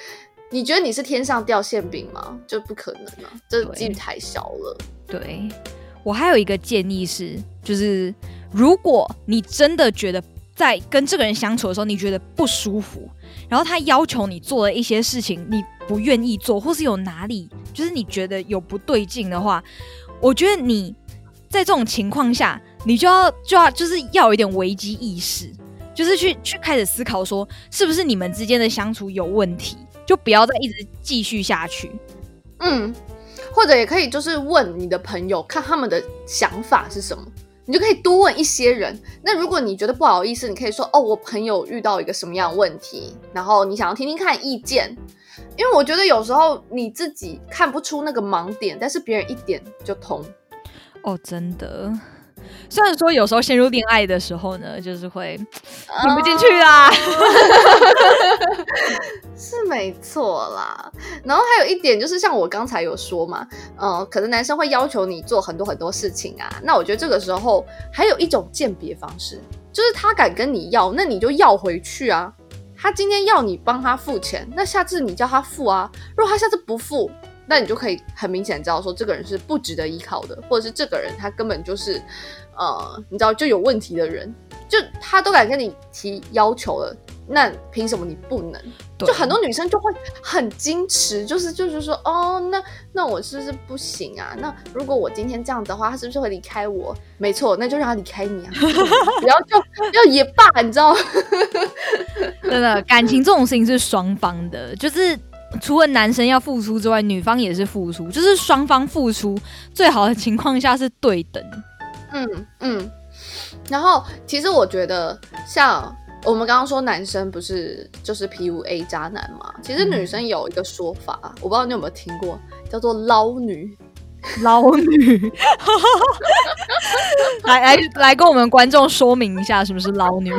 你觉得你是天上掉馅饼吗？就不可能啊，这几率太小了。
对我还有一个建议是，就是如果你真的觉得在跟这个人相处的时候，你觉得不舒服，然后他要求你做了一些事情，你不愿意做，或是有哪里就是你觉得有不对劲的话，我觉得你在这种情况下，你就要就要就是要有一点危机意识，就是去去开始思考说，是不是你们之间的相处有问题，就不要再一直继续下去。
嗯，或者也可以就是问你的朋友，看他们的想法是什么。你就可以多问一些人。那如果你觉得不好意思，你可以说哦，我朋友遇到一个什么样问题，然后你想要听听看意见。因为我觉得有时候你自己看不出那个盲点，但是别人一点就通。
哦，真的。虽然说有时候陷入恋爱的时候呢，就是会听不进去啦。
是没错啦，然后还有一点就是，像我刚才有说嘛，呃，可能男生会要求你做很多很多事情啊。那我觉得这个时候还有一种鉴别方式，就是他敢跟你要，那你就要回去啊。他今天要你帮他付钱，那下次你叫他付啊。如果他下次不付，那你就可以很明显知道说这个人是不值得依靠的，或者是这个人他根本就是，呃，你知道就有问题的人，就他都敢跟你提要求了，那凭什么你不能？就很多女生就会很矜持，就是就是说，哦，那那我是不是不行啊？那如果我今天这样的话，他是不是会离开我？没错，那就让他离开你啊，然后就要也罢，你知道吗？
真的，感情这种事情是双方的，就是除了男生要付出之外，女方也是付出，就是双方付出，最好的情况下是对等。
嗯嗯。然后其实我觉得，像我们刚刚说男生不是就是 PUA 渣男嘛，其实女生有一个说法，我不知道你有没有听过，叫做捞女。
捞女，来 来来，跟我们观众说明一下什么是捞女。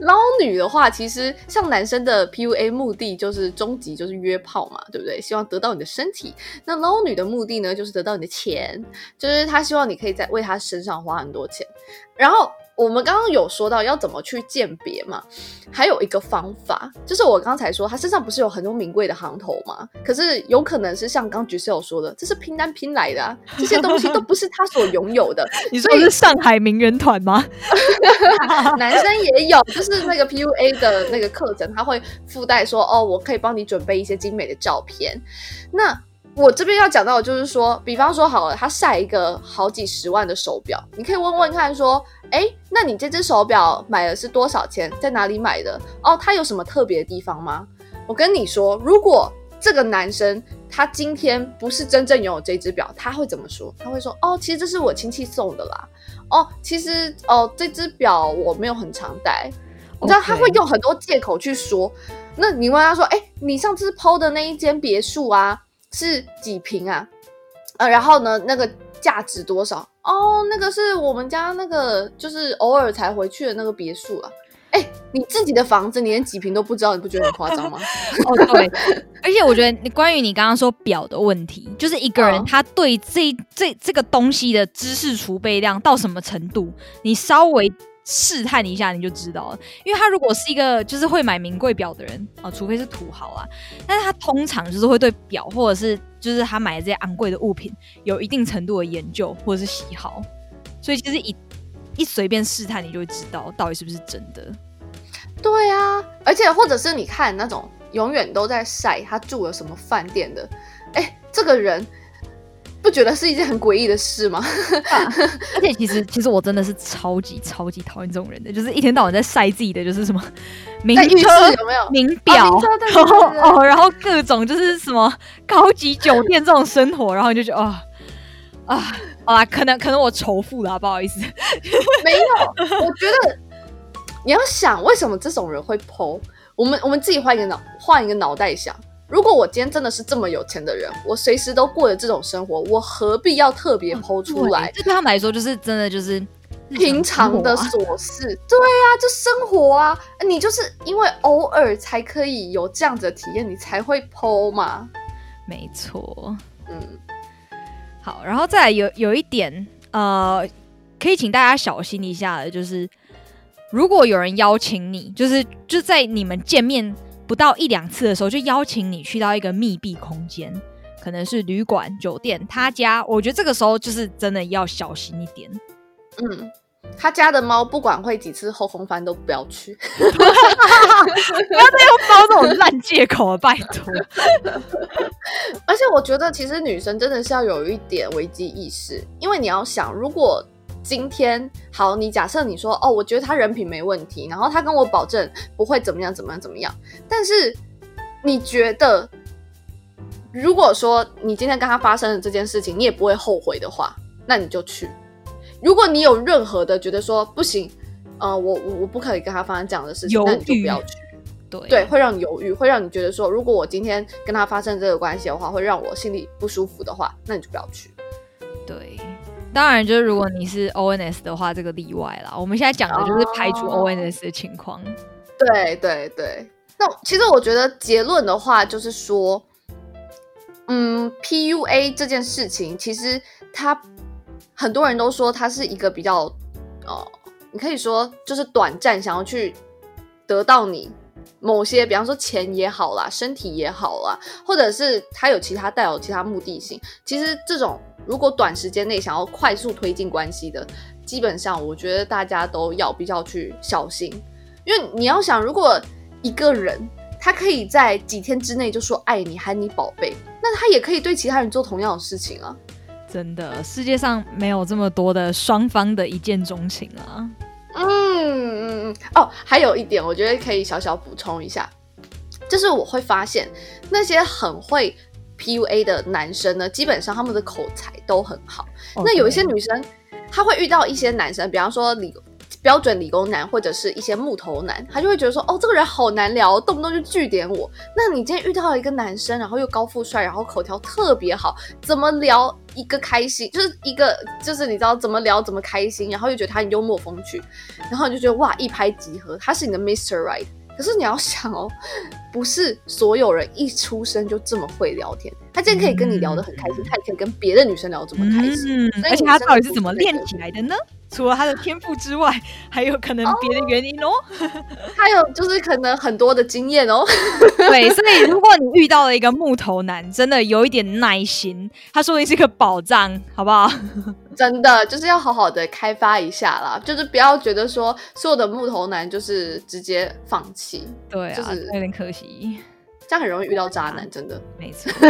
捞女的话，其实像男生的 PUA 目的就是终极就是约炮嘛，对不对？希望得到你的身体。那捞女的目的呢，就是得到你的钱，就是他希望你可以在为他身上花很多钱。然后我们刚刚有说到要怎么去鉴别嘛，还有一个方法，就是我刚才说他身上不是有很多名贵的行头吗？可是有可能是像刚橘色有说的，这是拼单拼来的啊，这些东西都不是他所拥有的。
你说是上海名媛团吗？
男生也有，就是那个 PUA 的那个课程，他会附带说哦，我可以帮你准备一些精美的照片。那我这边要讲到的就是说，比方说好了，他晒一个好几十万的手表，你可以问问看说。哎，那你这只手表买的是多少钱？在哪里买的？哦，它有什么特别的地方吗？我跟你说，如果这个男生他今天不是真正拥有这只表，他会怎么说？他会说：哦，其实这是我亲戚送的啦。哦，其实哦，这只表我没有很常戴。你知道他会用很多借口去说。那你问他说：哎，你上次抛的那一间别墅啊，是几平啊？呃，然后呢，那个价值多少？哦，那个是我们家那个，就是偶尔才回去的那个别墅啊。哎，你自己的房子，你连几平都不知道，你不觉得很夸张吗？
哦，对。而且我觉得，你关于你刚刚说表的问题，就是一个人他对这这这个东西的知识储备量到什么程度，你稍微。试探一下你就知道了，因为他如果是一个就是会买名贵表的人啊，除非是土豪啊，但是他通常就是会对表或者是就是他买的这些昂贵的物品有一定程度的研究或者是喜好，所以其实一一随便试探你就会知道到底是不是真的。
对啊，而且或者是你看那种永远都在晒他住了什么饭店的，哎，这个人。不觉得是一件很诡异的事吗？
而且其实，其实我真的是超级超级讨厌这种人的，就是一天到晚在晒自己的，就是什么 名车
有没有
名表，然后哦，然后各种就是什么高级酒店这种生活，然后你就觉得啊啊啊，可能可能我仇富了，不好意思，
没有，我觉得你要想为什么这种人会剖，我们我们自己换一个脑换一个脑袋想。如果我今天真的是这么有钱的人，我随时都过着这种生活，我何必要特别剖出来？
这对他们来说就是真的就是
平常的琐事。对呀，就生活啊，你就是因为偶尔才可以有这样子的体验，你才会剖嘛。
没错，嗯，好，然后再来有有一点呃，可以请大家小心一下的，就是如果有人邀请你，就是就在你们见面。不到一两次的时候，就邀请你去到一个密闭空间，可能是旅馆、酒店，他家。我觉得这个时候就是真的要小心一点。
嗯，他家的猫不管会几次后空翻都不要去，不要
再用猫这种烂借口了，拜托。
而且我觉得，其实女生真的是要有一点危机意识，因为你要想，如果。今天好，你假设你说哦，我觉得他人品没问题，然后他跟我保证不会怎么样怎么样怎么样。但是你觉得，如果说你今天跟他发生了这件事情，你也不会后悔的话，那你就去。如果你有任何的觉得说不行，呃，我我我不可以跟他发生这样的事情，那你就不要去。
对
对，会让你犹豫，会让你觉得说，如果我今天跟他发生这个关系的话，会让我心里不舒服的话，那你就不要去。
对。当然，就是如果你是 ONS 的话，这个例外啦。我们现在讲的就是排除 ONS 的情况。
对对对，那其实我觉得结论的话，就是说，嗯，PUA 这件事情，其实它很多人都说它是一个比较，哦，你可以说就是短暂想要去得到你某些，比方说钱也好啦，身体也好啦，或者是它有其他带有其他目的性。其实这种。如果短时间内想要快速推进关系的，基本上我觉得大家都要比较去小心，因为你要想，如果一个人他可以在几天之内就说爱你、喊你宝贝，那他也可以对其他人做同样的事情啊！
真的，世界上没有这么多的双方的一见钟情啊！
嗯嗯嗯哦，还有一点，我觉得可以小小补充一下，就是我会发现那些很会。PUA 的男生呢，基本上他们的口才都很好。那有一些女生，她会遇到一些男生，比方说理标准理工男或者是一些木头男，他就会觉得说，哦，这个人好难聊，动不动就拒点我。那你今天遇到了一个男生，然后又高富帅，然后口条特别好，怎么聊一个开心，就是一个就是你知道怎么聊怎么开心，然后又觉得他很幽默风趣，然后你就觉得哇，一拍即合，他是你的 Mr. Right。可是你要想哦，不是所有人一出生就这么会聊天。他今天可以跟你聊得很开心，他也可以跟别的女生聊得这么开心。
而且他到底是怎么练起来的呢？除了他的天赋之外，还有可能别的原因哦。
还有就是可能很多的经验哦。
对，所以如果你遇到了一个木头男，真的有一点耐心，他说的是个宝藏，好不好？
真的就是要好好的开发一下啦，就是不要觉得说所有的木头男就是直接放弃，
对啊，
就是
有点可惜。
这样很容易遇到渣男，真的。
没错，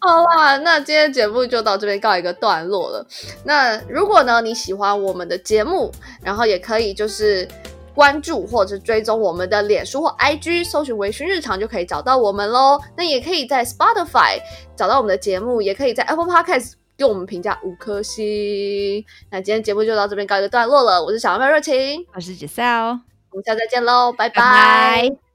好啦，那今天节目就到这边告一个段落了。那如果呢你喜欢我们的节目，然后也可以就是关注或者追踪我们的脸书或 IG，搜寻“微醺日常”就可以找到我们喽。那也可以在 Spotify 找到我们的节目，也可以在 Apple Podcast 给我们评价五颗星。那今天节目就到这边告一个段落了。我是小妹热情，
我是 Giselle，
我们下次再见喽，拜
拜拜。